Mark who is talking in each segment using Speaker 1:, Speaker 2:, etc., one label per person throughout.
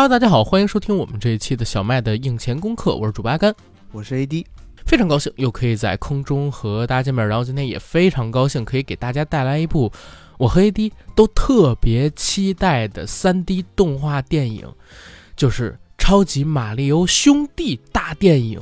Speaker 1: Hello，大家好，欢迎收听我们这一期的小麦的硬钱功课，我是主播阿甘，
Speaker 2: 我是 AD，
Speaker 1: 非常高兴又可以在空中和大家见面，然后今天也非常高兴可以给大家带来一部我和 AD 都特别期待的 3D 动画电影，就是《超级马里奥兄弟》大电影，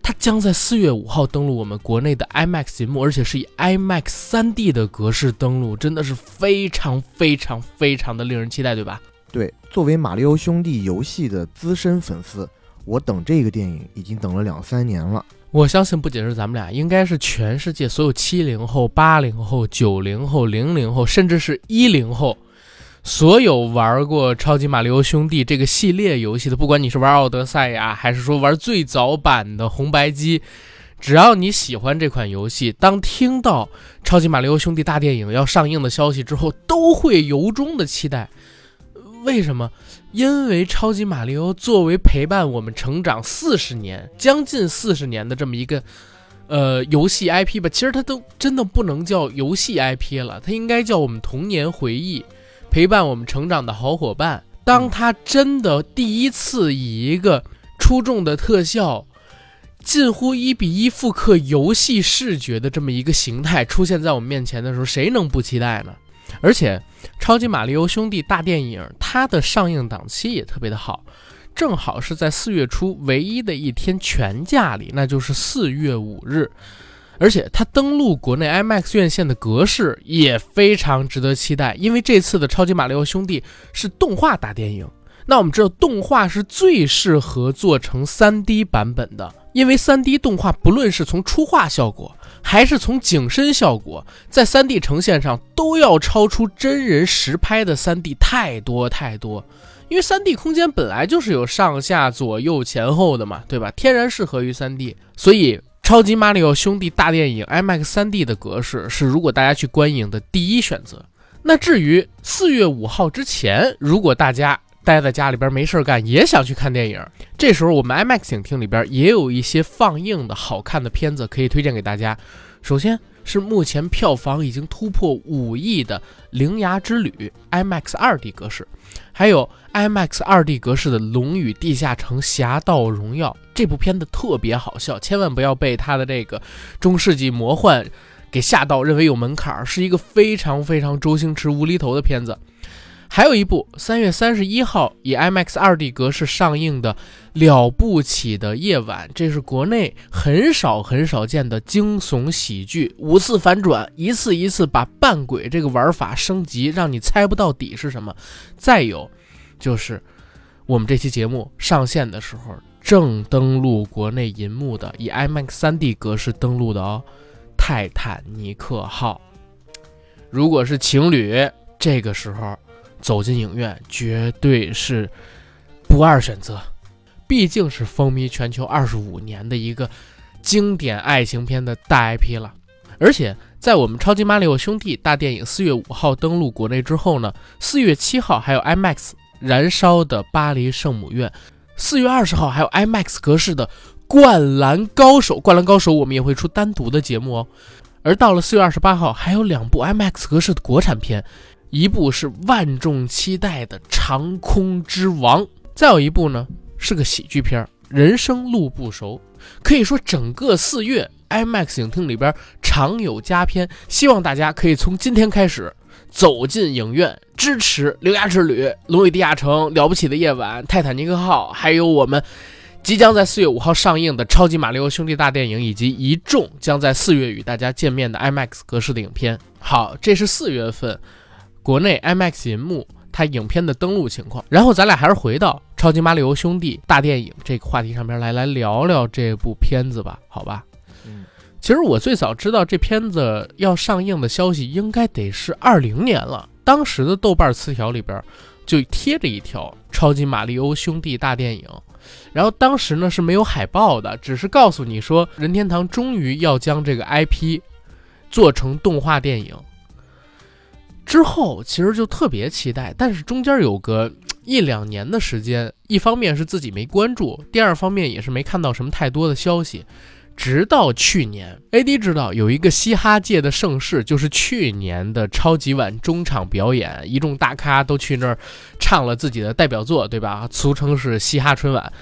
Speaker 1: 它将在四月五号登陆我们国内的 IMAX 银幕，而且是以 IMAX 3D 的格式登陆，真的是非常非常非常的令人期待，对吧？
Speaker 2: 对，作为马里奥兄弟游戏的资深粉丝，我等这个电影已经等了两三年了。
Speaker 1: 我相信不仅是咱们俩，应该是全世界所有七零后、八零后、九零后、零零后，甚至是一零后，所有玩过《超级马里奥兄弟》这个系列游戏的，不管你是玩奥德赛呀，还是说玩最早版的红白机，只要你喜欢这款游戏，当听到《超级马里奥兄弟》大电影要上映的消息之后，都会由衷的期待。为什么？因为超级马里奥作为陪伴我们成长四十年、将近四十年的这么一个呃游戏 IP 吧，其实它都真的不能叫游戏 IP 了，它应该叫我们童年回忆，陪伴我们成长的好伙伴。当它真的第一次以一个出众的特效，近乎一比一复刻游戏视觉的这么一个形态出现在我们面前的时候，谁能不期待呢？而且，《超级马里奥兄弟》大电影它的上映档期也特别的好，正好是在四月初唯一的一天全假里，那就是四月五日。而且它登陆国内 IMAX 院线的格式也非常值得期待，因为这次的《超级马里奥兄弟》是动画大电影。那我们知道，动画是最适合做成 3D 版本的，因为 3D 动画不论是从出画效果，还是从景深效果，在 3D 呈现上都要超出真人实拍的 3D 太多太多。因为 3D 空间本来就是有上下左右前后的嘛，对吧？天然适合于 3D，所以《超级马里奥兄弟》大电影 IMAX 3D 的格式是如果大家去观影的第一选择。那至于四月五号之前，如果大家待在家里边没事干，也想去看电影，这时候我们 IMAX 影厅里边也有一些放映的好看的片子可以推荐给大家。首先是目前票房已经突破五亿的《铃芽之旅》IMAX 2D 格式，还有 IMAX 2D 格式的《龙与地下城：侠盗荣耀》这部片子特别好笑，千万不要被它的这个中世纪魔幻给吓到，认为有门槛，是一个非常非常周星驰无厘头的片子。还有一部三月三十一号以 IMAX 2D 格式上映的《了不起的夜晚》，这是国内很少很少见的惊悚喜剧，五次反转，一次一次把扮鬼这个玩法升级，让你猜不到底是什么。再有，就是我们这期节目上线的时候正登陆国内银幕的，以 IMAX 3D 格式登陆的哦，《泰坦尼克号》。如果是情侣，这个时候。走进影院绝对是不二选择，毕竟是风靡全球二十五年的一个经典爱情片的大 IP 了。而且在我们《超级马里奥兄弟》大电影四月五号登陆国内之后呢，四月七号还有 IMAX《燃烧的巴黎圣母院》，四月二十号还有 IMAX 格式的《灌篮高手》。《灌篮高手》我们也会出单独的节目哦。而到了四月二十八号，还有两部 IMAX 格式的国产片。一部是万众期待的《长空之王》，再有一部呢是个喜剧片《人生路不熟》。可以说，整个四月 IMAX 影厅里边常有佳片，希望大家可以从今天开始走进影院，支持《铃芽之旅》《龙与地下城》《了不起的夜晚》《泰坦尼克号》，还有我们即将在四月五号上映的《超级马里奥兄弟》大电影，以及一众将在四月与大家见面的 IMAX 格式的影片。好，这是四月份。国内 IMAX 银幕它影片的登录情况。然后咱俩还是回到《超级马里奥兄弟》大电影这个话题上边来，来聊聊这部片子吧，好吧？
Speaker 2: 嗯，
Speaker 1: 其实我最早知道这片子要上映的消息，应该得是二零年了。当时的豆瓣词条里边就贴着一条《超级马里奥兄弟》大电影，然后当时呢是没有海报的，只是告诉你说任天堂终于要将这个 IP 做成动画电影。之后其实就特别期待，但是中间有个 一两年的时间，一方面是自己没关注，第二方面也是没看到什么太多的消息。直到去年，AD 知道有一个嘻哈界的盛事，就是去年的超级碗中场表演，一众大咖都去那儿唱了自己的代表作，对吧？俗称是嘻哈春晚。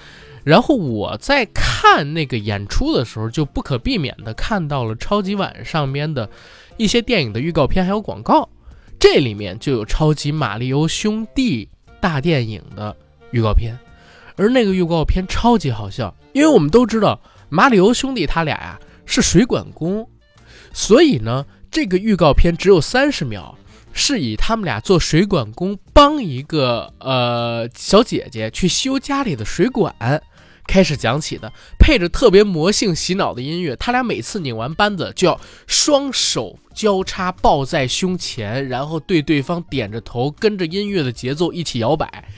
Speaker 1: 然后我在看那个演出的时候，就不可避免的看到了超级碗上面的一些电影的预告片还有广告，这里面就有超级马里奥兄弟大电影的预告片，而那个预告片超级好笑，因为我们都知道。马里奥兄弟他俩呀是水管工，所以呢，这个预告片只有三十秒，是以他们俩做水管工帮一个呃小姐姐去修家里的水管开始讲起的，配着特别魔性洗脑的音乐。他俩每次拧完扳子就要双手交叉抱在胸前，然后对对方点着头，跟着音乐的节奏一起摇摆。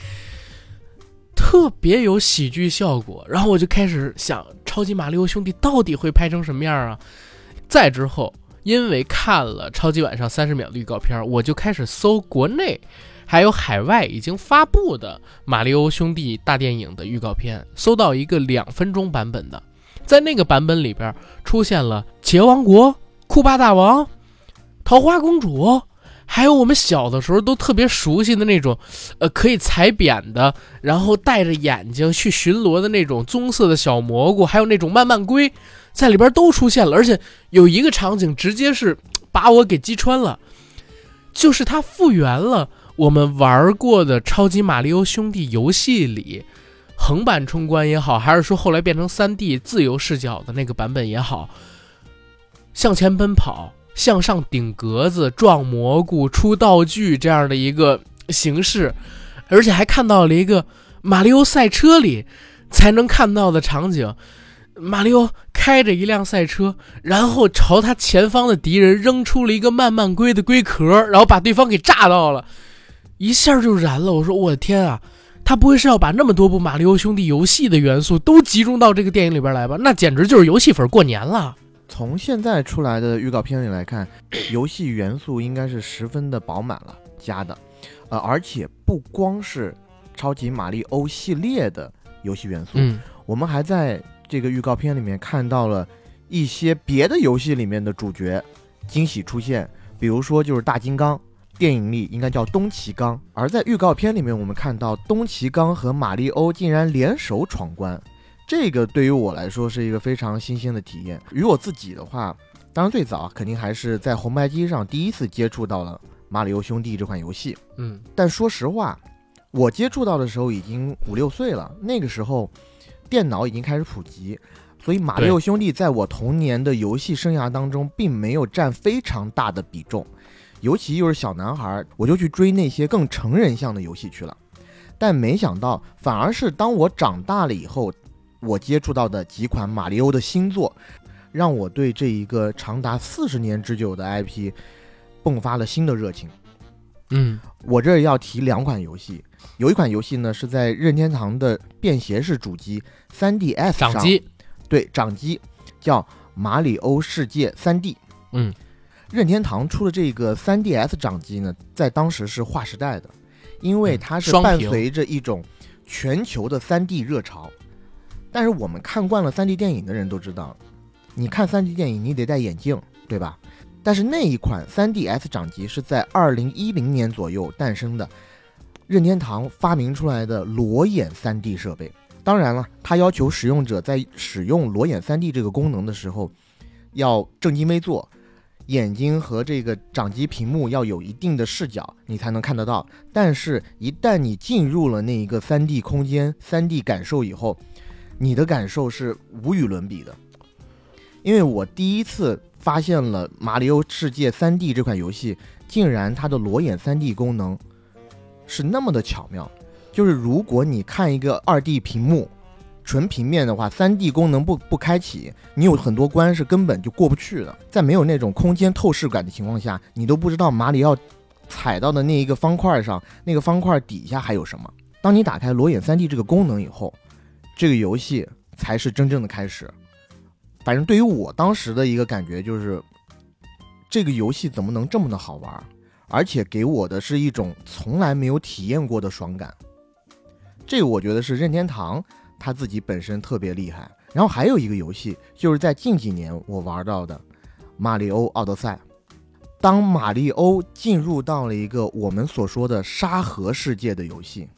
Speaker 1: 特别有喜剧效果，然后我就开始想，超级马里奥兄弟到底会拍成什么样啊？再之后，因为看了超级晚上三十秒的预告片，我就开始搜国内还有海外已经发布的马里奥兄弟大电影的预告片，搜到一个两分钟版本的，在那个版本里边出现了杰王国、酷霸大王、桃花公主。还有我们小的时候都特别熟悉的那种，呃，可以踩扁的，然后戴着眼睛去巡逻的那种棕色的小蘑菇，还有那种慢慢龟，在里边都出现了。而且有一个场景直接是把我给击穿了，就是它复原了我们玩过的《超级马里奥兄弟》游戏里横版冲关也好，还是说后来变成三 D 自由视角的那个版本也好，向前奔跑。向上顶格子、撞蘑菇、出道具这样的一个形式，而且还看到了一个马里奥赛车里才能看到的场景：马里奥开着一辆赛车，然后朝他前方的敌人扔出了一个慢慢龟的龟壳，然后把对方给炸到了，一下就燃了。我说我的天啊，他不会是要把那么多部马里奥兄弟游戏的元素都集中到这个电影里边来吧？那简直就是游戏粉过年了。
Speaker 2: 从现在出来的预告片里来看，游戏元素应该是十分的饱满了加的，呃，而且不光是超级马里欧系列的游戏元素，
Speaker 1: 嗯，
Speaker 2: 我们还在这个预告片里面看到了一些别的游戏里面的主角惊喜出现，比如说就是大金刚，电影里应该叫东奇刚，而在预告片里面我们看到东奇刚和马里欧竟然联手闯关。这个对于我来说是一个非常新鲜的体验。与我自己的话，当然最早肯定还是在红白机上第一次接触到了《马里欧兄弟》这款游戏。
Speaker 1: 嗯，
Speaker 2: 但说实话，我接触到的时候已经五六岁了，那个时候电脑已经开始普及，所以《马里奥兄弟》在我童年的游戏生涯当中并没有占非常大的比重。尤其又是小男孩，我就去追那些更成人向的游戏去了。但没想到，反而是当我长大了以后。我接触到的几款马里奥的新作，让我对这一个长达四十年之久的 IP 迸发了新的热情。
Speaker 1: 嗯，
Speaker 2: 我这要提两款游戏，有一款游戏呢是在任天堂的便携式主机 3DS 上，
Speaker 1: 掌机，
Speaker 2: 对，掌机叫《马里欧世界 3D》。
Speaker 1: 嗯，
Speaker 2: 任天堂出的这个 3DS 掌机呢，在当时是划时代的，因为它是伴随着一种全球的 3D 热潮。但是我们看惯了 3D 电影的人都知道，你看 3D 电影你得戴眼镜，对吧？但是那一款 3DS 掌机是在2010年左右诞生的，任天堂发明出来的裸眼 3D 设备。当然了，它要求使用者在使用裸眼 3D 这个功能的时候，要正襟危坐，眼睛和这个掌机屏幕要有一定的视角，你才能看得到。但是，一旦你进入了那一个 3D 空间、3D 感受以后，你的感受是无与伦比的，因为我第一次发现了《马里奥世界 3D》这款游戏，竟然它的裸眼 3D 功能是那么的巧妙，就是如果你看一个二 D 屏幕，纯平面的话，三 D 功能不不开启，你有很多关是根本就过不去的。在没有那种空间透视感的情况下，你都不知道马里奥踩到的那一个方块上，那个方块底下还有什么。当你打开裸眼三 D 这个功能以后，这个游戏才是真正的开始。反正对于我当时的一个感觉就是，这个游戏怎么能这么的好玩，而且给我的是一种从来没有体验过的爽感。这个我觉得是任天堂他自己本身特别厉害。然后还有一个游戏，就是在近几年我玩到的《马里欧奥德赛》。当马里欧进入到了一个我们所说的沙盒世界的游戏，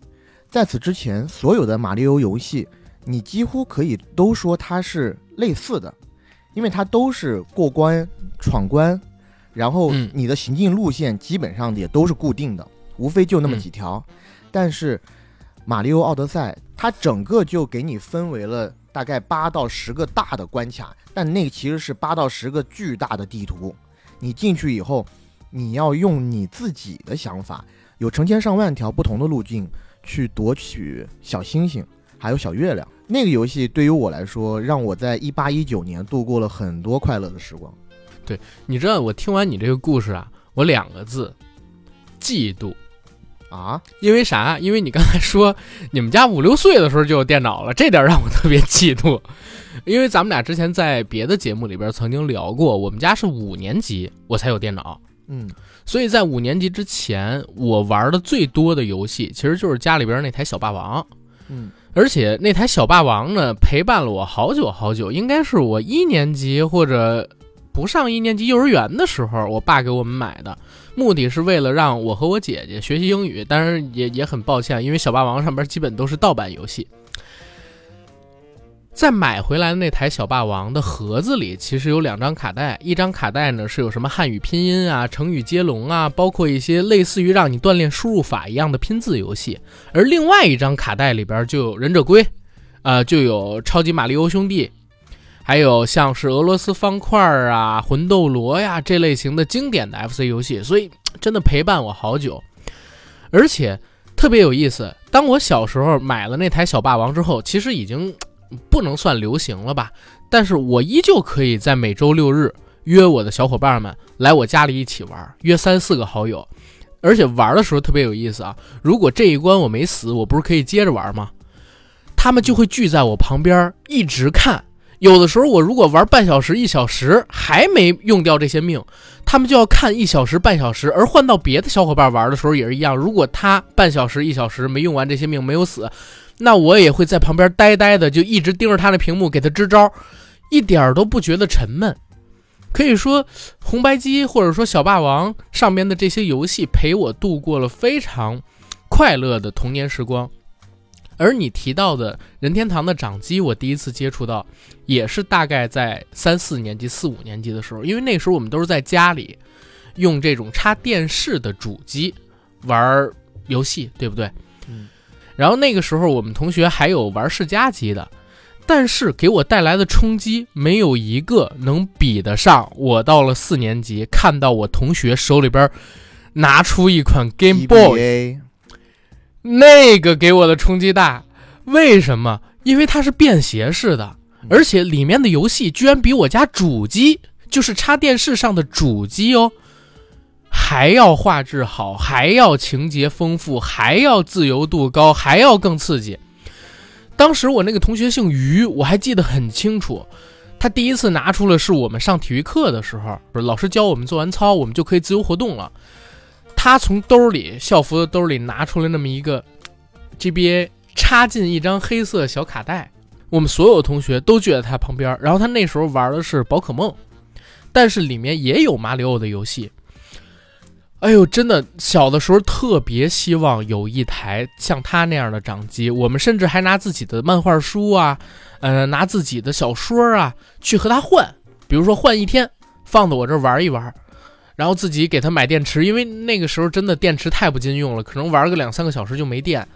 Speaker 2: 在此之前，所有的马里欧游戏。你几乎可以都说它是类似的，因为它都是过关闯关，然后你的行进路线基本上也都是固定的，无非就那么几条。但是《马里奥奥德赛》它整个就给你分为了大概八到十个大的关卡，但那其实是八到十个巨大的地图。你进去以后，你要用你自己的想法，有成千上万条不同的路径去夺取小星星。还有小月亮那个游戏对于我来说，让我在一八一九年度过了很多快乐的时光。
Speaker 1: 对，你知道我听完你这个故事啊，我两个字，嫉妒
Speaker 2: 啊！
Speaker 1: 因为啥？因为你刚才说你们家五六岁的时候就有电脑了，这点让我特别嫉妒。因为咱们俩之前在别的节目里边曾经聊过，我们家是五年级我才有电脑，
Speaker 2: 嗯，
Speaker 1: 所以在五年级之前，我玩的最多的游戏其实就是家里边那台小霸王，
Speaker 2: 嗯。
Speaker 1: 而且那台小霸王呢，陪伴了我好久好久，应该是我一年级或者不上一年级幼儿园的时候，我爸给我们买的，目的是为了让我和我姐姐学习英语。但是也也很抱歉，因为小霸王上边基本都是盗版游戏。在买回来的那台小霸王的盒子里，其实有两张卡带，一张卡带呢是有什么汉语拼音啊、成语接龙啊，包括一些类似于让你锻炼输入法一样的拼字游戏，而另外一张卡带里边就有忍者龟，啊，就有超级马里奥兄弟，还有像是俄罗斯方块啊、魂斗罗呀这类型的经典的 FC 游戏，所以真的陪伴我好久，而且特别有意思。当我小时候买了那台小霸王之后，其实已经。不能算流行了吧，但是我依旧可以在每周六日约我的小伙伴们来我家里一起玩，约三四个好友，而且玩的时候特别有意思啊。如果这一关我没死，我不是可以接着玩吗？他们就会聚在我旁边一直看。有的时候我如果玩半小时、一小时还没用掉这些命，他们就要看一小时、半小时。而换到别的小伙伴玩的时候也是一样，如果他半小时、一小时没用完这些命，没有死。那我也会在旁边呆呆的，就一直盯着他的屏幕，给他支招，一点都不觉得沉闷。可以说，红白机或者说小霸王上面的这些游戏陪我度过了非常快乐的童年时光。而你提到的任天堂的掌机，我第一次接触到，也是大概在三四年级、四五年级的时候，因为那时候我们都是在家里用这种插电视的主机玩游戏，对不对？
Speaker 2: 嗯。
Speaker 1: 然后那个时候，我们同学还有玩世嘉机的，但是给我带来的冲击没有一个能比得上我到了四年级看到我同学手里边拿出一款 Game Boy，那个给我的冲击大。为什么？因为它是便携式的，而且里面的游戏居然比我家主机，就是插电视上的主机哦。还要画质好，还要情节丰富，还要自由度高，还要更刺激。当时我那个同学姓于，我还记得很清楚。他第一次拿出了是我们上体育课的时候，老师教我们做完操，我们就可以自由活动了。他从兜里校服的兜里拿出了那么一个 GBA，插进一张黑色小卡带。我们所有同学都聚在他旁边，然后他那时候玩的是宝可梦，但是里面也有马里奥的游戏。哎呦，真的，小的时候特别希望有一台像他那样的掌机。我们甚至还拿自己的漫画书啊，呃，拿自己的小说啊去和他换。比如说换一天，放在我这玩一玩，然后自己给他买电池，因为那个时候真的电池太不经用了，可能玩个两三个小时就没电。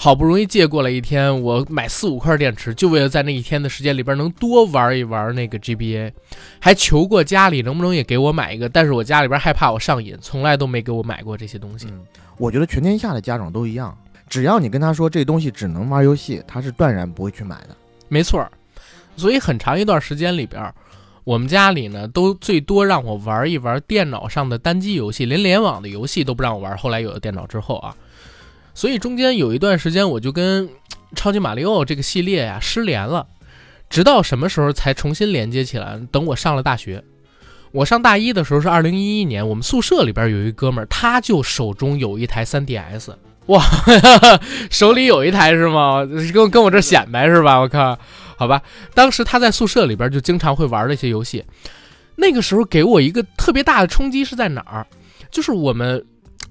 Speaker 1: 好不容易借过来一天，我买四五块电池，就为了在那一天的时间里边能多玩一玩那个 GBA，还求过家里能不能也给我买一个，但是我家里边害怕我上瘾，从来都没给我买过这些东西。
Speaker 2: 我觉得全天下的家长都一样，只要你跟他说这东西只能玩游戏，他是断然不会去买的。
Speaker 1: 没错，所以很长一段时间里边，我们家里呢都最多让我玩一玩电脑上的单机游戏，连联网的游戏都不让我玩。后来有了电脑之后啊。所以中间有一段时间，我就跟超级马里奥这个系列呀失联了，直到什么时候才重新连接起来？等我上了大学，我上大一的时候是二零一一年，我们宿舍里边有一哥们儿，他就手中有一台 3DS，哇，手里有一台是吗？跟跟我这显摆是吧？我靠，好吧，当时他在宿舍里边就经常会玩那些游戏，那个时候给我一个特别大的冲击是在哪儿？就是我们。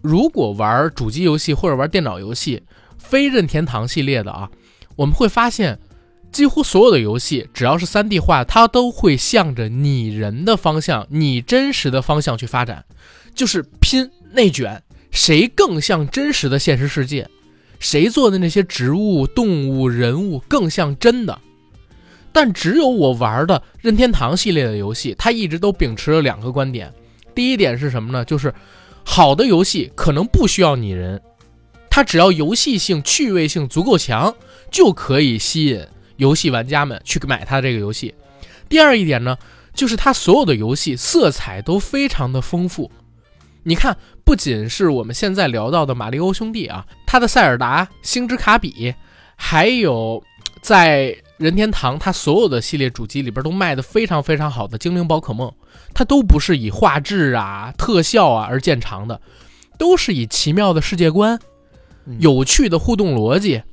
Speaker 1: 如果玩主机游戏或者玩电脑游戏，非任天堂系列的啊，我们会发现，几乎所有的游戏只要是 3D 化，它都会向着拟人的方向、拟真实的方向去发展，就是拼内卷，谁更像真实的现实世界，谁做的那些植物、动物、人物更像真的。但只有我玩的任天堂系列的游戏，它一直都秉持了两个观点，第一点是什么呢？就是。好的游戏可能不需要拟人，它只要游戏性、趣味性足够强，就可以吸引游戏玩家们去买它这个游戏。第二一点呢，就是它所有的游戏色彩都非常的丰富。你看，不仅是我们现在聊到的马里欧兄弟啊，他的塞尔达、星之卡比，还有在任天堂他所有的系列主机里边都卖的非常非常好的精灵宝可梦。它都不是以画质啊、特效啊而见长的，都是以奇妙的世界观、有趣的互动逻辑、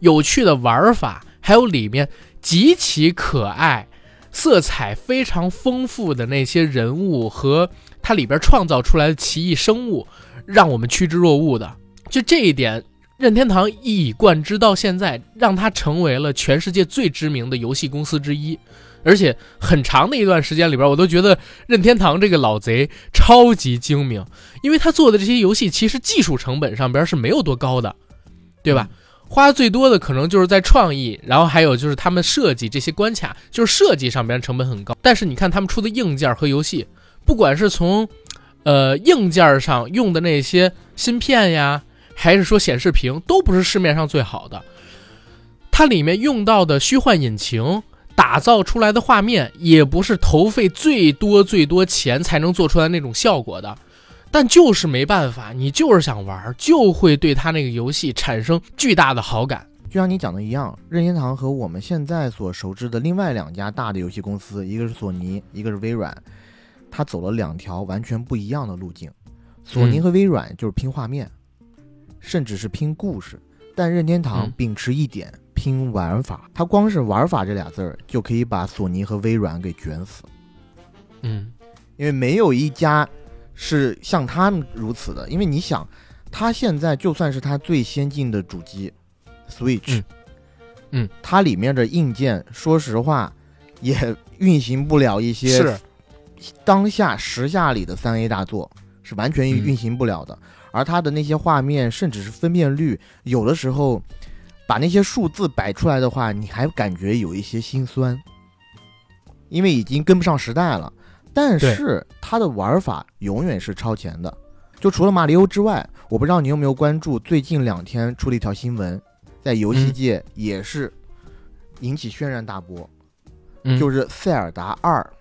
Speaker 1: 有趣的玩法，还有里面极其可爱、色彩非常丰富的那些人物和它里边创造出来的奇异生物，让我们趋之若鹜的。就这一点，任天堂一以贯之到现在，让它成为了全世界最知名的游戏公司之一。而且很长的一段时间里边，我都觉得任天堂这个老贼超级精明，因为他做的这些游戏其实技术成本上边是没有多高的，对吧？花最多的可能就是在创意，然后还有就是他们设计这些关卡，就是设计上边成本很高。但是你看他们出的硬件和游戏，不管是从呃硬件上用的那些芯片呀，还是说显示屏，都不是市面上最好的。它里面用到的虚幻引擎。打造出来的画面也不是投费最多最多钱才能做出来那种效果的，但就是没办法，你就是想玩，就会对他那个游戏产生巨大的好感。
Speaker 2: 就像你讲的一样，任天堂和我们现在所熟知的另外两家大的游戏公司，一个是索尼，一个是微软，它走了两条完全不一样的路径。索尼和微软就是拼画面，甚至是拼故事，但任天堂秉持一点。拼玩法，它光是玩法这俩字儿就可以把索尼和微软给卷死。
Speaker 1: 嗯，
Speaker 2: 因为没有一家是像他们如此的。因为你想，它现在就算是它最先进的主机 Switch，
Speaker 1: 嗯，
Speaker 2: 它里面的硬件，说实话也运行不了一些
Speaker 1: 是
Speaker 2: 当下时下里的三 A 大作，是完全运行不了的。而它的那些画面，甚至是分辨率，有的时候。把那些数字摆出来的话，你还感觉有一些心酸，因为已经跟不上时代了。但是它的玩法永远是超前的。就除了马里奥之外，我不知道你有没有关注最近两天出了一条新闻，在游戏界也是引起轩然大波，就是《塞尔达二》《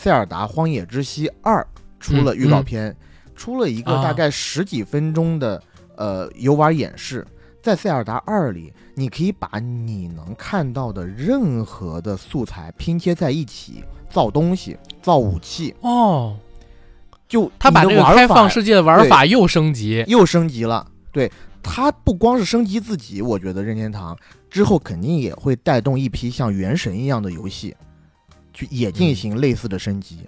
Speaker 2: 塞尔达荒野之息二》出了预告片，出了一个大概十几分钟的呃游玩演示。在塞尔达二里，你可以把你能看到的任何的素材拼接在一起，造东西、造武器
Speaker 1: 哦。
Speaker 2: 就
Speaker 1: 他把这个开放世界的玩法又升级，
Speaker 2: 又升级了。对他不光是升级自己，我觉得任天堂之后肯定也会带动一批像《原神》一样的游戏，去也进行类似的升级。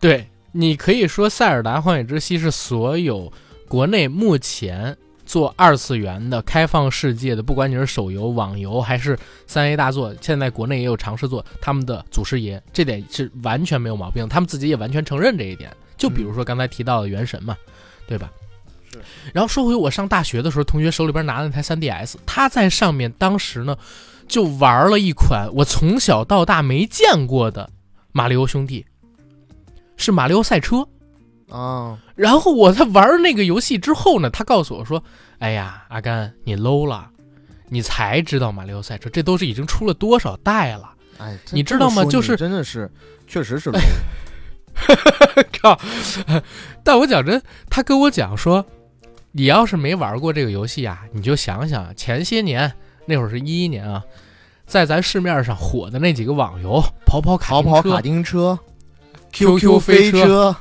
Speaker 1: 对你可以说，《塞尔达荒野之息》是所有国内目前。做二次元的开放世界的，不管你是手游、网游还是三 A 大作，现在国内也有尝试做他们的祖师爷，这点是完全没有毛病，他们自己也完全承认这一点。就比如说刚才提到的《原神》嘛，对吧？然后说回我上大学的时候，同学手里边拿的那台 3DS，他在上面当时呢就玩了一款我从小到大没见过的马里奥兄弟，是马里奥赛车
Speaker 2: 啊。
Speaker 1: 然后我在玩那个游戏之后呢，他告诉我说：“哎呀，阿甘，你 low 了，你才知道马里奥赛车，这都是已经出了多少代了。”
Speaker 2: 哎，
Speaker 1: 你知道吗？就是
Speaker 2: 真的是，确实是 low。
Speaker 1: 靠！但我讲真，他跟我讲说，你要是没玩过这个游戏啊，你就想想前些年那会儿是一一年啊，在咱市面上火的那几个网游，跑跑
Speaker 2: 跑跑卡丁车、
Speaker 1: QQ 飞
Speaker 2: 车，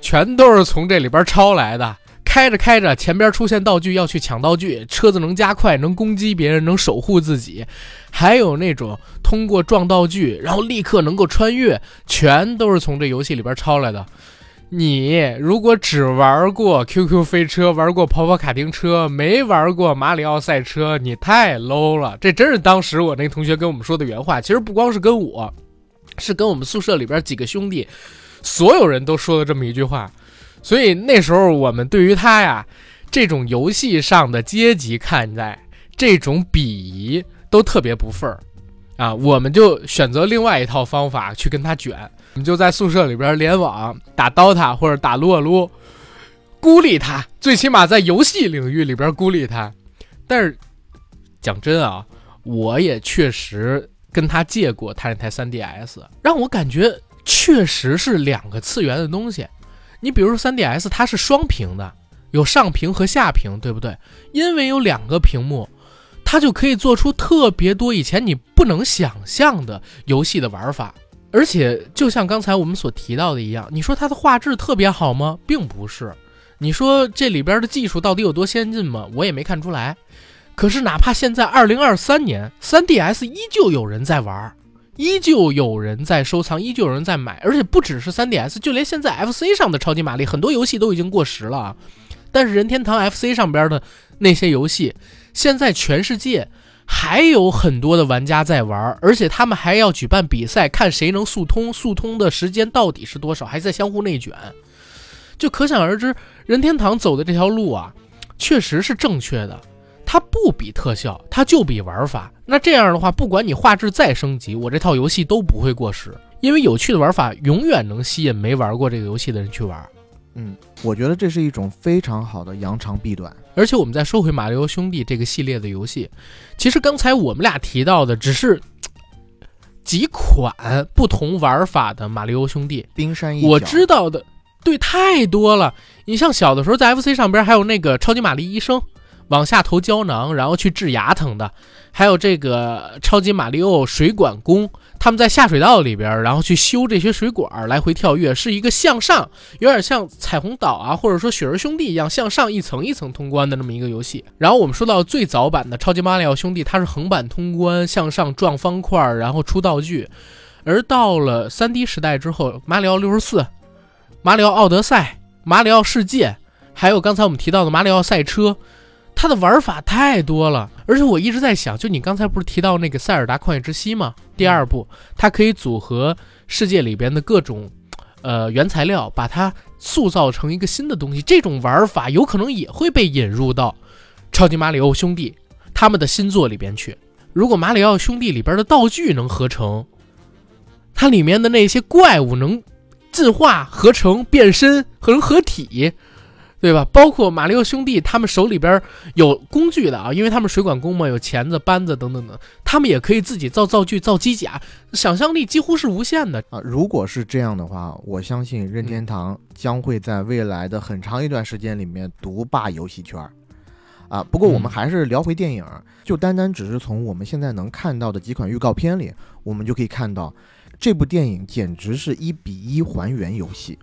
Speaker 1: 全都是从这里边抄来的。开着开着，前边出现道具要去抢道具，车子能加快，能攻击别人，能守护自己，还有那种通过撞道具，然后立刻能够穿越，全都是从这游戏里边抄来的。你如果只玩过 QQ 飞车，玩过跑跑卡丁车，没玩过马里奥赛车，你太 low 了。这真是当时我那同学跟我们说的原话。其实不光是跟我，是跟我们宿舍里边几个兄弟，所有人都说了这么一句话。所以那时候我们对于他呀，这种游戏上的阶级看待，这种鄙夷都特别不忿儿，啊，我们就选择另外一套方法去跟他卷，我们就在宿舍里边联网打 DOTA 或者打撸啊撸，孤立他，最起码在游戏领域里边孤立他。但是讲真啊，我也确实跟他借过他那台 3DS，让我感觉确实是两个次元的东西。你比如说，3DS 它是双屏的，有上屏和下屏，对不对？因为有两个屏幕，它就可以做出特别多以前你不能想象的游戏的玩法。而且，就像刚才我们所提到的一样，你说它的画质特别好吗？并不是。你说这里边的技术到底有多先进吗？我也没看出来。可是，哪怕现在2023年，3DS 依旧有人在玩。依旧有人在收藏，依旧有人在买，而且不只是 3DS，就连现在 FC 上的超级玛丽，很多游戏都已经过时了。但是任天堂 FC 上边的那些游戏，现在全世界还有很多的玩家在玩，而且他们还要举办比赛，看谁能速通，速通的时间到底是多少，还在相互内卷。就可想而知，任天堂走的这条路啊，确实是正确的。它不比特效，它就比玩法。那这样的话，不管你画质再升级，我这套游戏都不会过时，因为有趣的玩法永远能吸引没玩过这个游戏的人去玩。
Speaker 2: 嗯，我觉得这是一种非常好的扬长避短。
Speaker 1: 而且我们再说回马里奥兄弟这个系列的游戏，其实刚才我们俩提到的只是几款不同玩法的马里奥兄弟。
Speaker 2: 冰山一
Speaker 1: 角，我知道的对太多了。你像小的时候在 FC 上边还有那个超级玛丽医生。往下投胶囊，然后去治牙疼的，还有这个超级马里奥水管工，他们在下水道里边，然后去修这些水管，来回跳跃，是一个向上，有点像彩虹岛啊，或者说雪人兄弟一样向上一层一层通关的那么一个游戏。然后我们说到最早版的超级马里奥兄弟，它是横版通关，向上撞方块，然后出道具。而到了 3D 时代之后，马里奥六十四、马里奥奥德赛、马里奥世界，还有刚才我们提到的马里奥赛车。它的玩法太多了，而且我一直在想，就你刚才不是提到那个《塞尔达旷野之息》吗？第二部，它可以组合世界里边的各种，呃，原材料，把它塑造成一个新的东西。这种玩法有可能也会被引入到《超级马里奥兄弟》他们的新作里边去。如果马里奥兄弟里边的道具能合成，它里面的那些怪物能进化、合成、变身和能合体。对吧？包括马里奥兄弟，他们手里边有工具的啊，因为他们水管工嘛，有钳子、扳子等等等，他们也可以自己造造具、造机甲，想象力几乎是无限的
Speaker 2: 啊。如果是这样的话，我相信任天堂将会在未来的很长一段时间里面独霸游戏圈儿啊。不过我们还是聊回电影，就单单只是从我们现在能看到的几款预告片里，我们就可以看到这部电影简直是一比一还原游戏。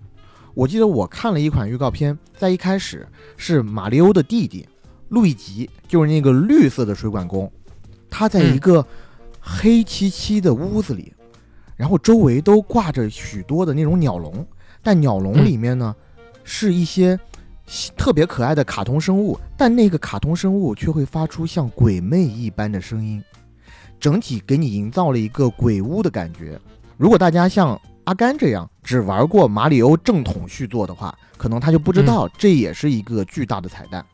Speaker 2: 我记得我看了一款预告片，在一开始是马里欧的弟弟路易吉，就是那个绿色的水管工，他在一个黑漆漆的屋子里，然后周围都挂着许多的那种鸟笼，但鸟笼里面呢是一些特别可爱的卡通生物，但那个卡通生物却会发出像鬼魅一般的声音，整体给你营造了一个鬼屋的感觉。如果大家像阿甘这样只玩过马里欧正统续作的话，可能他就不知道这也是一个巨大的彩蛋。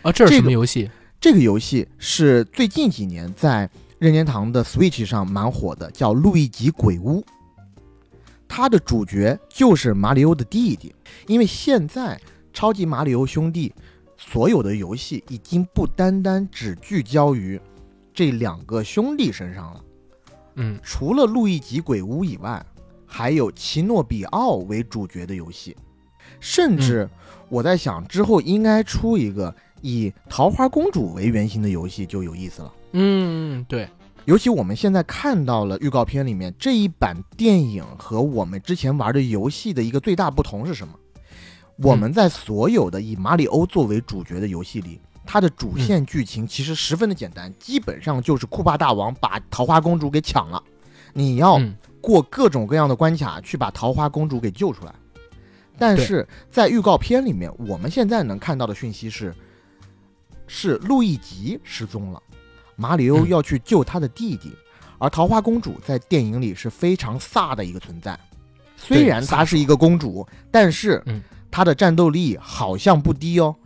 Speaker 1: 啊，这是什么游戏？
Speaker 2: 这个游戏是最近几年在任天堂的 Switch 上蛮火的，叫《路易吉鬼屋》。它的主角就是马里欧的弟弟，因为现在超级马里欧兄弟所有的游戏已经不单单只聚焦于这两个兄弟身上了。
Speaker 1: 嗯，
Speaker 2: 除了《路易吉鬼屋》以外，还有奇诺比奥为主角的游戏，甚至我在想之后应该出一个。以桃花公主为原型的游戏就有意思了。
Speaker 1: 嗯，对。
Speaker 2: 尤其我们现在看到了预告片里面这一版电影和我们之前玩的游戏的一个最大不同是什么？我们在所有的以马里欧作为主角的游戏里，它的主线剧情其实十分的简单，基本上就是库巴大王把桃花公主给抢了，你要过各种各样的关卡去把桃花公主给救出来。但是在预告片里面，我们现在能看到的讯息是。是路易吉失踪了，马里欧要去救他的弟弟，而桃花公主在电影里是非常飒的一个存在。虽然她是一个公主，但是她的战斗力好像不低哦，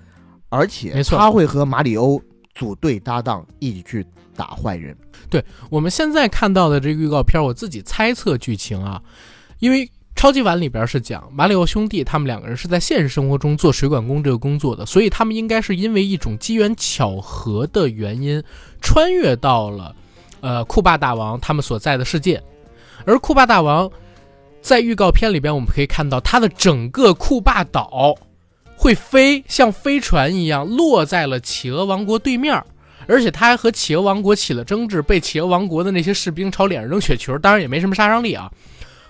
Speaker 2: 而且她会和马里欧组队搭档，一起去打坏人。
Speaker 1: 对我们现在看到的这个预告片，我自己猜测剧情啊，因为。超级碗里边是讲马里奥兄弟他们两个人是在现实生活中做水管工这个工作的，所以他们应该是因为一种机缘巧合的原因穿越到了，呃库巴大王他们所在的世界。而库巴大王在预告片里边我们可以看到他的整个库霸岛会飞，像飞船一样落在了企鹅王国对面，而且他还和企鹅王国起了争执，被企鹅王国的那些士兵朝脸上扔雪球，当然也没什么杀伤力啊。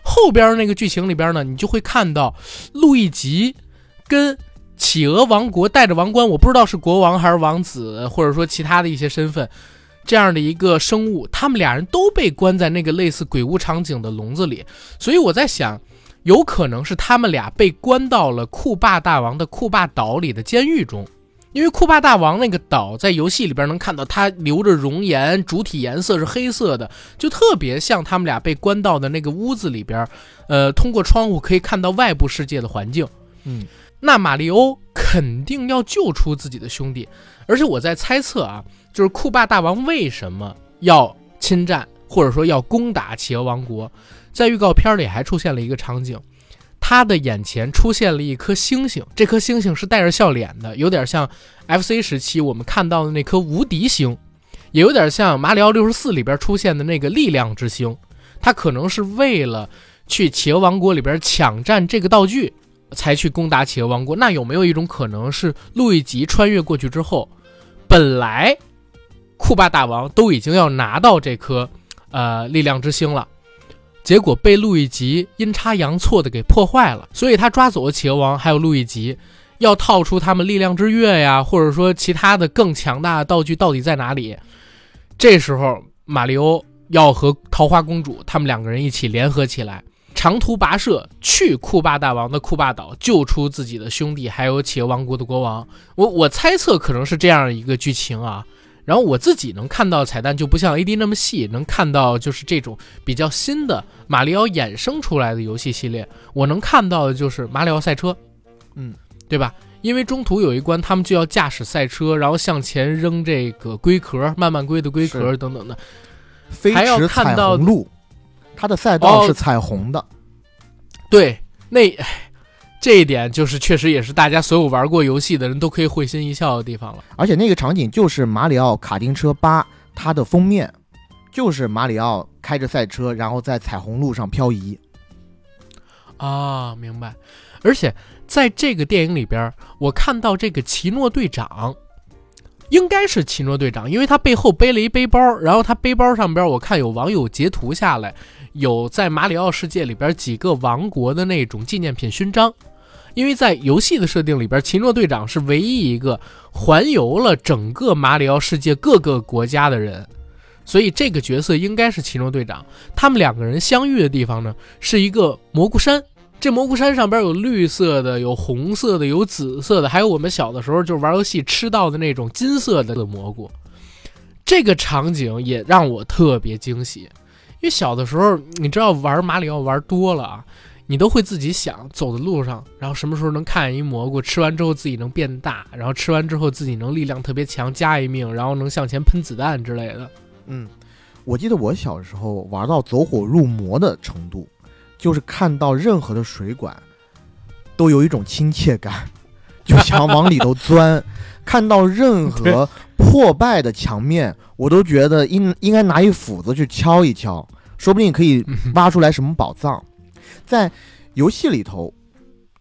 Speaker 1: 后边那个剧情里边呢，你就会看到路易吉跟企鹅王国带着王冠，我不知道是国王还是王子，或者说其他的一些身份，这样的一个生物，他们俩人都被关在那个类似鬼屋场景的笼子里，所以我在想，有可能是他们俩被关到了库霸大王的库霸岛里的监狱中。因为库巴大王那个岛在游戏里边能看到，它留着熔岩，主体颜色是黑色的，就特别像他们俩被关到的那个屋子里边，呃，通过窗户可以看到外部世界的环境。
Speaker 2: 嗯，
Speaker 1: 那马里欧肯定要救出自己的兄弟，而且我在猜测啊，就是库巴大王为什么要侵占或者说要攻打企鹅王国，在预告片里还出现了一个场景。他的眼前出现了一颗星星，这颗星星是带着笑脸的，有点像 FC 时期我们看到的那颗无敌星，也有点像马里奥六十四里边出现的那个力量之星。他可能是为了去企鹅王国里边抢占这个道具，才去攻打企鹅王国。那有没有一种可能是路易吉穿越过去之后，本来库巴大王都已经要拿到这颗呃力量之星了？结果被路易吉阴差阳错的给破坏了，所以他抓走了企鹅王，还有路易吉，要套出他们力量之月呀，或者说其他的更强大的道具到底在哪里？这时候马里欧要和桃花公主他们两个人一起联合起来，长途跋涉去库巴大王的库巴岛，救出自己的兄弟，还有企鹅王国的国王。我我猜测可能是这样一个剧情啊。然后我自己能看到彩蛋就不像 AD 那么细，能看到就是这种比较新的马里奥衍生出来的游戏系列。我能看到的就是马里奥赛车，
Speaker 2: 嗯，
Speaker 1: 对吧？因为中途有一关，他们就要驾驶赛车，然后向前扔这个龟壳，慢慢龟的龟壳等等的。
Speaker 2: 还
Speaker 1: 要看到
Speaker 2: 路，它的赛道是彩虹的。
Speaker 1: 对，那。这一点就是确实也是大家所有玩过游戏的人都可以会心一笑的地方了。
Speaker 2: 而且那个场景就是《马里奥卡丁车八》它的封面，就是马里奥开着赛车，然后在彩虹路上漂移。
Speaker 1: 啊，明白。而且在这个电影里边，我看到这个奇诺队长，应该是奇诺队长，因为他背后背了一背包，然后他背包上边我看有网友截图下来，有在马里奥世界里边几个王国的那种纪念品勋章。因为在游戏的设定里边，奇诺队长是唯一一个环游了整个马里奥世界各个国家的人，所以这个角色应该是奇诺队长。他们两个人相遇的地方呢，是一个蘑菇山。这蘑菇山上边有绿色的，有红色的，有紫色的，还有我们小的时候就玩游戏吃到的那种金色的蘑菇。这个场景也让我特别惊喜，为小的时候，你知道玩马里奥玩多了啊，你都会自己想走的路上，然后什么时候能看见一蘑菇，吃完之后自己能变大，然后吃完之后自己能力量特别强，加一命，然后能向前喷子弹之类的。
Speaker 2: 嗯，我记得我小时候玩到走火入魔的程度，就是看到任何的水管都有一种亲切感，就想往里头钻；看到任何 破败的墙面，我都觉得应应该拿一斧子去敲一敲，说不定可以挖出来什么宝藏。在游戏里头，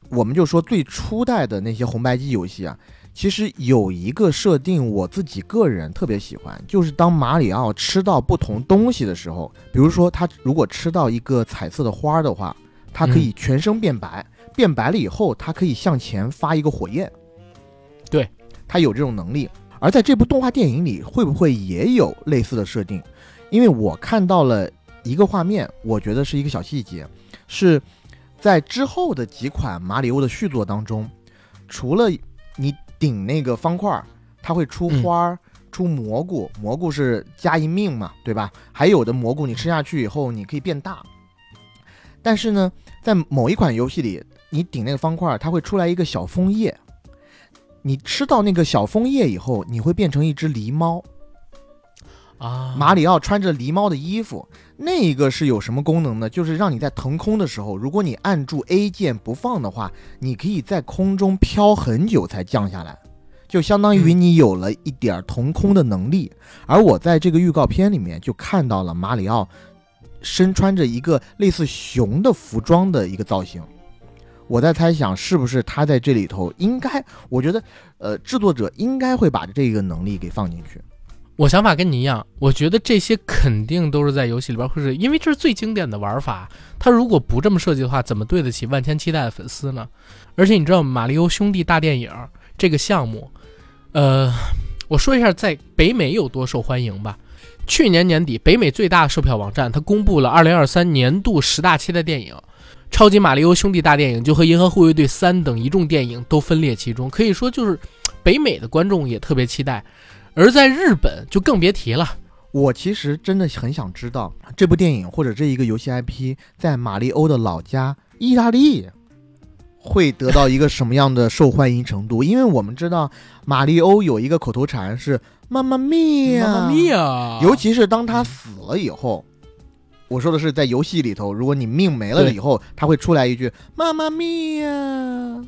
Speaker 2: 我们就说最初代的那些红白机游戏啊，其实有一个设定，我自己个人特别喜欢，就是当马里奥吃到不同东西的时候，比如说他如果吃到一个彩色的花的话，它可以全身变白，变白了以后，它可以向前发一个火焰。
Speaker 1: 对，
Speaker 2: 它有这种能力。而在这部动画电影里，会不会也有类似的设定？因为我看到了一个画面，我觉得是一个小细节，是在之后的几款马里奥的续作当中，除了你顶那个方块，它会出花儿、出蘑菇，蘑菇是加一命嘛，对吧？还有的蘑菇你吃下去以后，你可以变大。但是呢，在某一款游戏里，你顶那个方块，它会出来一个小枫叶。你吃到那个小枫叶以后，你会变成一只狸猫
Speaker 1: 啊！
Speaker 2: 马里奥穿着狸猫的衣服，那一个是有什么功能呢？就是让你在腾空的时候，如果你按住 A 键不放的话，你可以在空中飘很久才降下来，就相当于你有了一点腾空的能力。而我在这个预告片里面就看到了马里奥身穿着一个类似熊的服装的一个造型。我在猜想，是不是他在这里头应该？我觉得，呃，制作者应该会把这个能力给放进去。
Speaker 1: 我想法跟你一样，我觉得这些肯定都是在游戏里边会是，因为这是最经典的玩法。他如果不这么设计的话，怎么对得起万千期待的粉丝呢？而且你知道《马里奥兄弟大电影》这个项目，呃，我说一下在北美有多受欢迎吧。去年年底，北美最大售票网站它公布了2023年度十大期待电影。超级马里奥兄弟大电影就和银河护卫队三等一众电影都分列其中，可以说就是北美的观众也特别期待，而在日本就更别提了。
Speaker 2: 我其实真的很想知道这部电影或者这一个游戏 IP 在马里欧的老家意大利会得到一个什么样的受欢迎程度，因为我们知道马里欧有一个口头禅是“妈妈咪呀，
Speaker 1: 妈妈咪呀”，
Speaker 2: 尤其是当他死了以后。我说的是在游戏里头，如果你命没了以后，他会出来一句“妈妈咪呀”，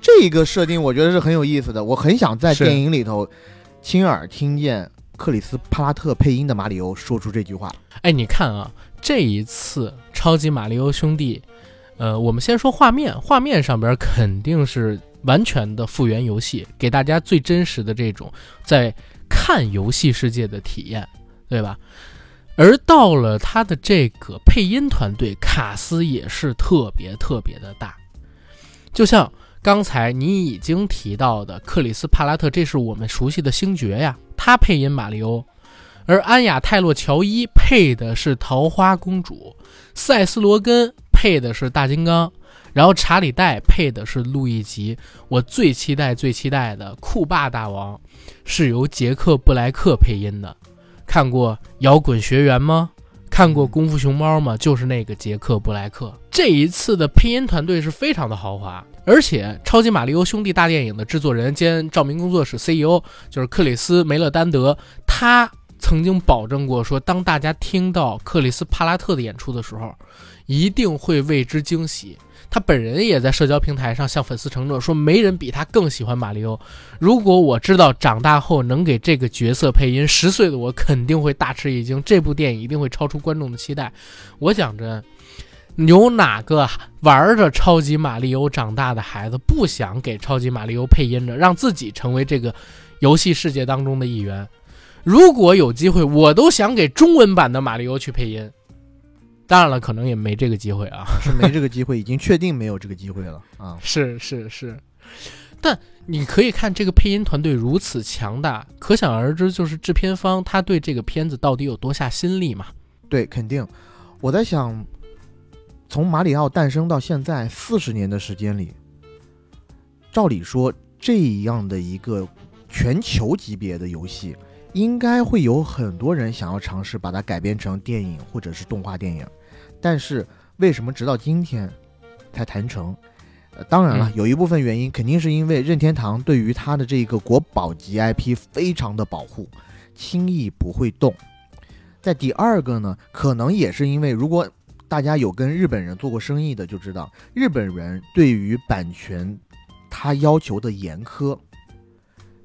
Speaker 2: 这个设定我觉得是很有意思的。我很想在电影里头亲耳听见克里斯·帕拉特配音的马里欧说出这句话。
Speaker 1: 哎，你看啊，这一次超级马里欧兄弟，呃，我们先说画面，画面上边肯定是完全的复原游戏，给大家最真实的这种在看游戏世界的体验，对吧？而到了他的这个配音团队，卡斯也是特别特别的大，就像刚才你已经提到的克里斯·帕拉特，这是我们熟悉的星爵呀，他配音马里欧；而安雅·泰洛·乔伊配的是桃花公主，塞斯·罗根配的是大金刚，然后查理·戴配的是路易吉。我最期待、最期待的酷霸大王是由杰克·布莱克配音的。看过《摇滚学员》吗？看过《功夫熊猫》吗？就是那个杰克·布莱克。这一次的配音团队是非常的豪华，而且《超级马里奥兄弟大电影》的制作人兼照明工作室 CEO 就是克里斯·梅勒丹德，他曾经保证过说，当大家听到克里斯·帕拉特的演出的时候，一定会为之惊喜。他本人也在社交平台上向粉丝承诺说：“没人比他更喜欢马里奥。如果我知道长大后能给这个角色配音，十岁的我肯定会大吃一惊。这部电影一定会超出观众的期待。”我讲真，有哪个玩着超级马里奥长大的孩子不想给超级马里奥配音着，让自己成为这个游戏世界当中的一员？如果有机会，我都想给中文版的马里奥去配音。当然了，可能也没这个机会啊，
Speaker 2: 是没这个机会，已经确定没有这个机会了啊。
Speaker 1: 是是是，但你可以看这个配音团队如此强大，可想而知，就是制片方他对这个片子到底有多下心力嘛？
Speaker 2: 对，肯定。我在想，从马里奥诞生到现在四十年的时间里，照理说这样的一个全球级别的游戏，应该会有很多人想要尝试把它改编成电影或者是动画电影，但是为什么直到今天才谈成？呃，当然了，有一部分原因肯定是因为任天堂对于它的这个国宝级 IP 非常的保护，轻易不会动。在第二个呢，可能也是因为如果大家有跟日本人做过生意的就知道，日本人对于版权他要求的严苛。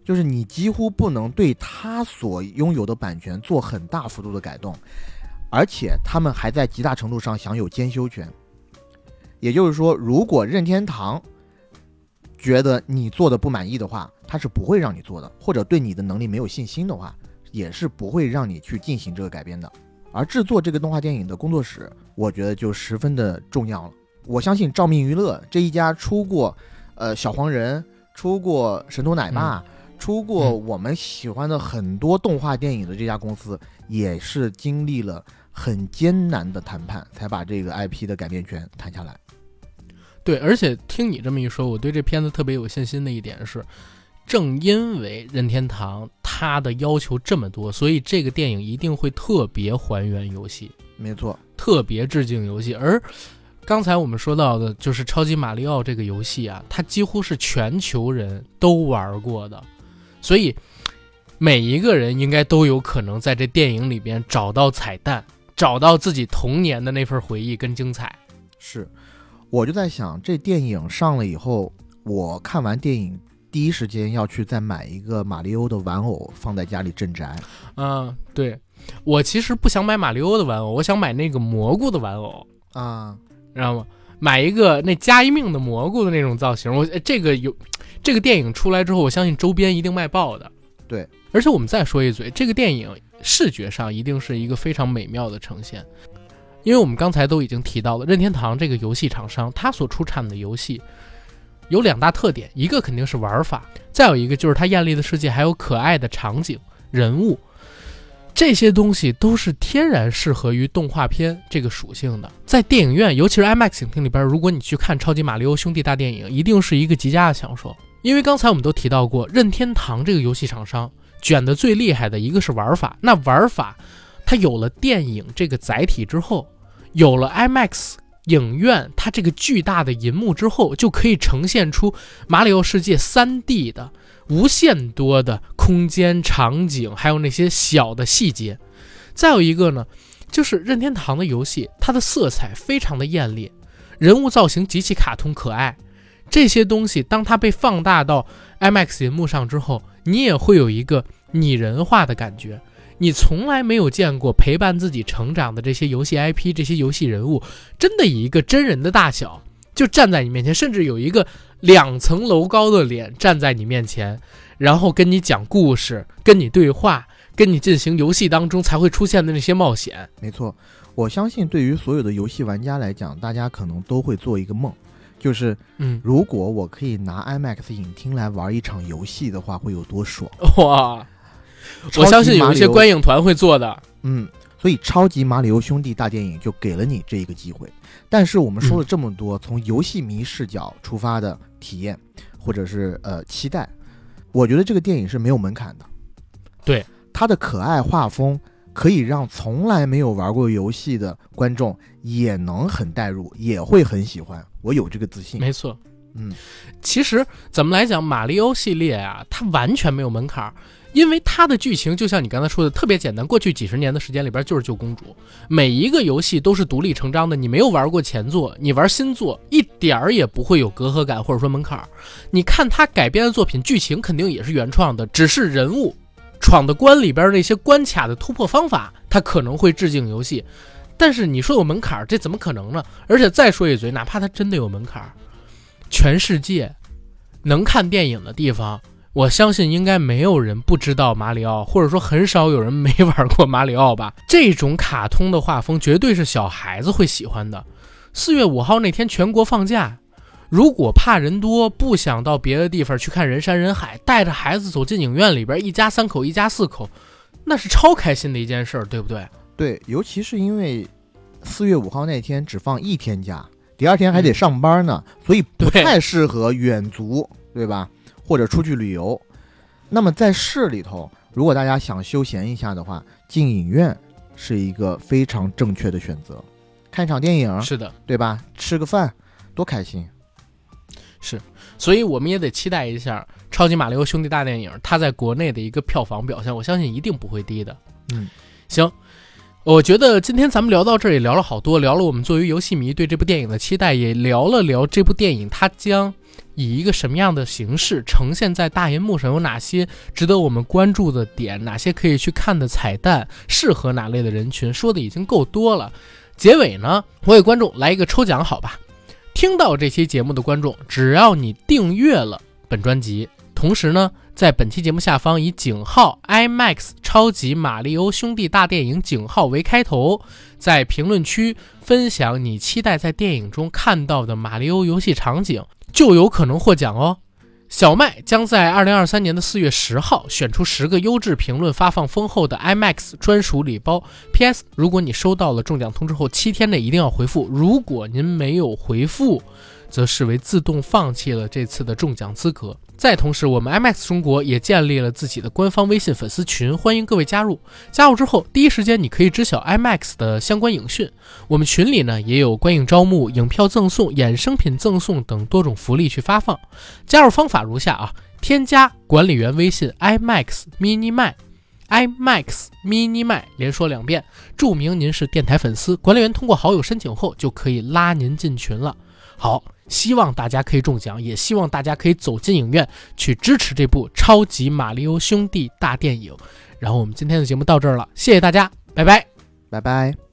Speaker 2: 就是你几乎不能对他所拥有的版权做很大幅度的改动，而且他们还在极大程度上享有兼修权。也就是说，如果任天堂觉得你做的不满意的话，他是不会让你做的；或者对你的能力没有信心的话，也是不会让你去进行这个改编的。而制作这个动画电影的工作室，我觉得就十分的重要了。我相信照明娱乐这一家出过，呃，小黄人，出过神偷奶爸。出过我们喜欢的很多动画电影的这家公司，也是经历了很艰难的谈判，才把这个 IP 的改编权谈下来。
Speaker 1: 对，而且听你这么一说，我对这片子特别有信心的一点是，正因为任天堂它的要求这么多，所以这个电影一定会特别还原游戏。
Speaker 2: 没错，
Speaker 1: 特别致敬游戏。而刚才我们说到的就是超级马里奥这个游戏啊，它几乎是全球人都玩过的。所以，每一个人应该都有可能在这电影里边找到彩蛋，找到自己童年的那份回忆跟精彩。
Speaker 2: 是，我就在想，这电影上了以后，我看完电影第一时间要去再买一个马里欧的玩偶放在家里镇宅。
Speaker 1: 嗯，对，我其实不想买马里欧的玩偶，我想买那个蘑菇的玩偶
Speaker 2: 啊，
Speaker 1: 知道吗？买一个那加一命的蘑菇的那种造型，我这个有。这个电影出来之后，我相信周边一定卖爆的。
Speaker 2: 对，
Speaker 1: 而且我们再说一嘴，这个电影视觉上一定是一个非常美妙的呈现，因为我们刚才都已经提到了任天堂这个游戏厂商，它所出产的游戏有两大特点，一个肯定是玩法，再有一个就是它艳丽的世界，还有可爱的场景、人物，这些东西都是天然适合于动画片这个属性的。在电影院，尤其是 IMAX 影厅里边，如果你去看《超级马里奥兄弟》大电影，一定是一个极佳的享受。因为刚才我们都提到过，任天堂这个游戏厂商卷的最厉害的一个是玩法。那玩法，它有了电影这个载体之后，有了 IMAX 影院它这个巨大的银幕之后，就可以呈现出马里奥世界 3D 的无限多的空间场景，还有那些小的细节。再有一个呢，就是任天堂的游戏，它的色彩非常的艳丽，人物造型极其卡通可爱。这些东西，当它被放大到 IMAX 银幕上之后，你也会有一个拟人化的感觉。你从来没有见过陪伴自己成长的这些游戏 IP、这些游戏人物，真的以一个真人的大小就站在你面前，甚至有一个两层楼高的脸站在你面前，然后跟你讲故事、跟你对话、跟你进行游戏当中才会出现的那些冒险。
Speaker 2: 没错，我相信对于所有的游戏玩家来讲，大家可能都会做一个梦。就是，
Speaker 1: 嗯，
Speaker 2: 如果我可以拿 IMAX 影厅来玩一场游戏的话，会有多爽
Speaker 1: 哇！我相信有一些观影团会做的，
Speaker 2: 嗯，所以《超级马里奥兄弟》大电影就给了你这一个机会。但是我们说了这么多，从游戏迷视角出发的体验，或者是呃期待，我觉得这个电影是没有门槛的。
Speaker 1: 对，
Speaker 2: 它的可爱画风。可以让从来没有玩过游戏的观众也能很代入，也会很喜欢。我有这个自信。
Speaker 1: 没错，
Speaker 2: 嗯，
Speaker 1: 其实怎么来讲，马里奥系列啊，它完全没有门槛，因为它的剧情就像你刚才说的特别简单。过去几十年的时间里边就是救公主，每一个游戏都是独立成章的。你没有玩过前作，你玩新作一点儿也不会有隔阂感或者说门槛。你看它改编的作品，剧情肯定也是原创的，只是人物。闯的关里边那些关卡的突破方法，它可能会致敬游戏，但是你说有门槛，这怎么可能呢？而且再说一嘴，哪怕它真的有门槛，全世界能看电影的地方，我相信应该没有人不知道马里奥，或者说很少有人没玩过马里奥吧？这种卡通的画风绝对是小孩子会喜欢的。四月五号那天全国放假。如果怕人多，不想到别的地方去看人山人海，带着孩子走进影院里边，一家三口、一家四口，那是超开心的一件事儿，对不对？
Speaker 2: 对，尤其是因为四月五号那天只放一天假，第二天还得上班呢，所以不太适合远足，对吧？或者出去旅游。那么在市里头如果大家想休闲一下的话，进影院是一个非常正确的选择。看一场电影
Speaker 1: 是的，
Speaker 2: 对吧？吃个饭多开心。
Speaker 1: 是，所以我们也得期待一下《超级马里奥兄弟大电影》它在国内的一个票房表现，我相信一定不会低的。
Speaker 2: 嗯，
Speaker 1: 行，我觉得今天咱们聊到这儿也聊了好多，聊了我们作为游戏迷对这部电影的期待，也聊了聊这部电影它将。以一个什么样的形式呈现在大银幕上？有哪些值得我们关注的点？哪些可以去看的彩蛋？适合哪类的人群？说的已经够多了。结尾呢，我给观众来一个抽奖，好吧？听到这期节目的观众，只要你订阅了本专辑，同时呢，在本期节目下方以井号 IMAX 超级马里奥兄弟大电影井号为开头，在评论区分享你期待在电影中看到的马里奥游戏场景。就有可能获奖哦！小麦将在二零二三年的四月十号选出十个优质评论，发放丰厚的 IMAX 专属礼包。PS：如果你收到了中奖通知后，七天内一定要回复。如果您没有回复，则视为自动放弃了这次的中奖资格。再同时，我们 IMAX 中国也建立了自己的官方微信粉丝群，欢迎各位加入。加入之后，第一时间你可以知晓 IMAX 的相关影讯。我们群里呢也有观影招募、影票赠送、衍生品赠送等多种福利去发放。加入方法如下啊：添加管理员微信 IMAX Mini 麦，IMAX Mini 麦，连说两遍，注明您是电台粉丝，管理员通过好友申请后就可以拉您进群了。好。希望大家可以中奖，也希望大家可以走进影院去支持这部超级马里奥兄弟大电影。然后我们今天的节目到这儿了，谢谢大家，拜拜，
Speaker 2: 拜拜。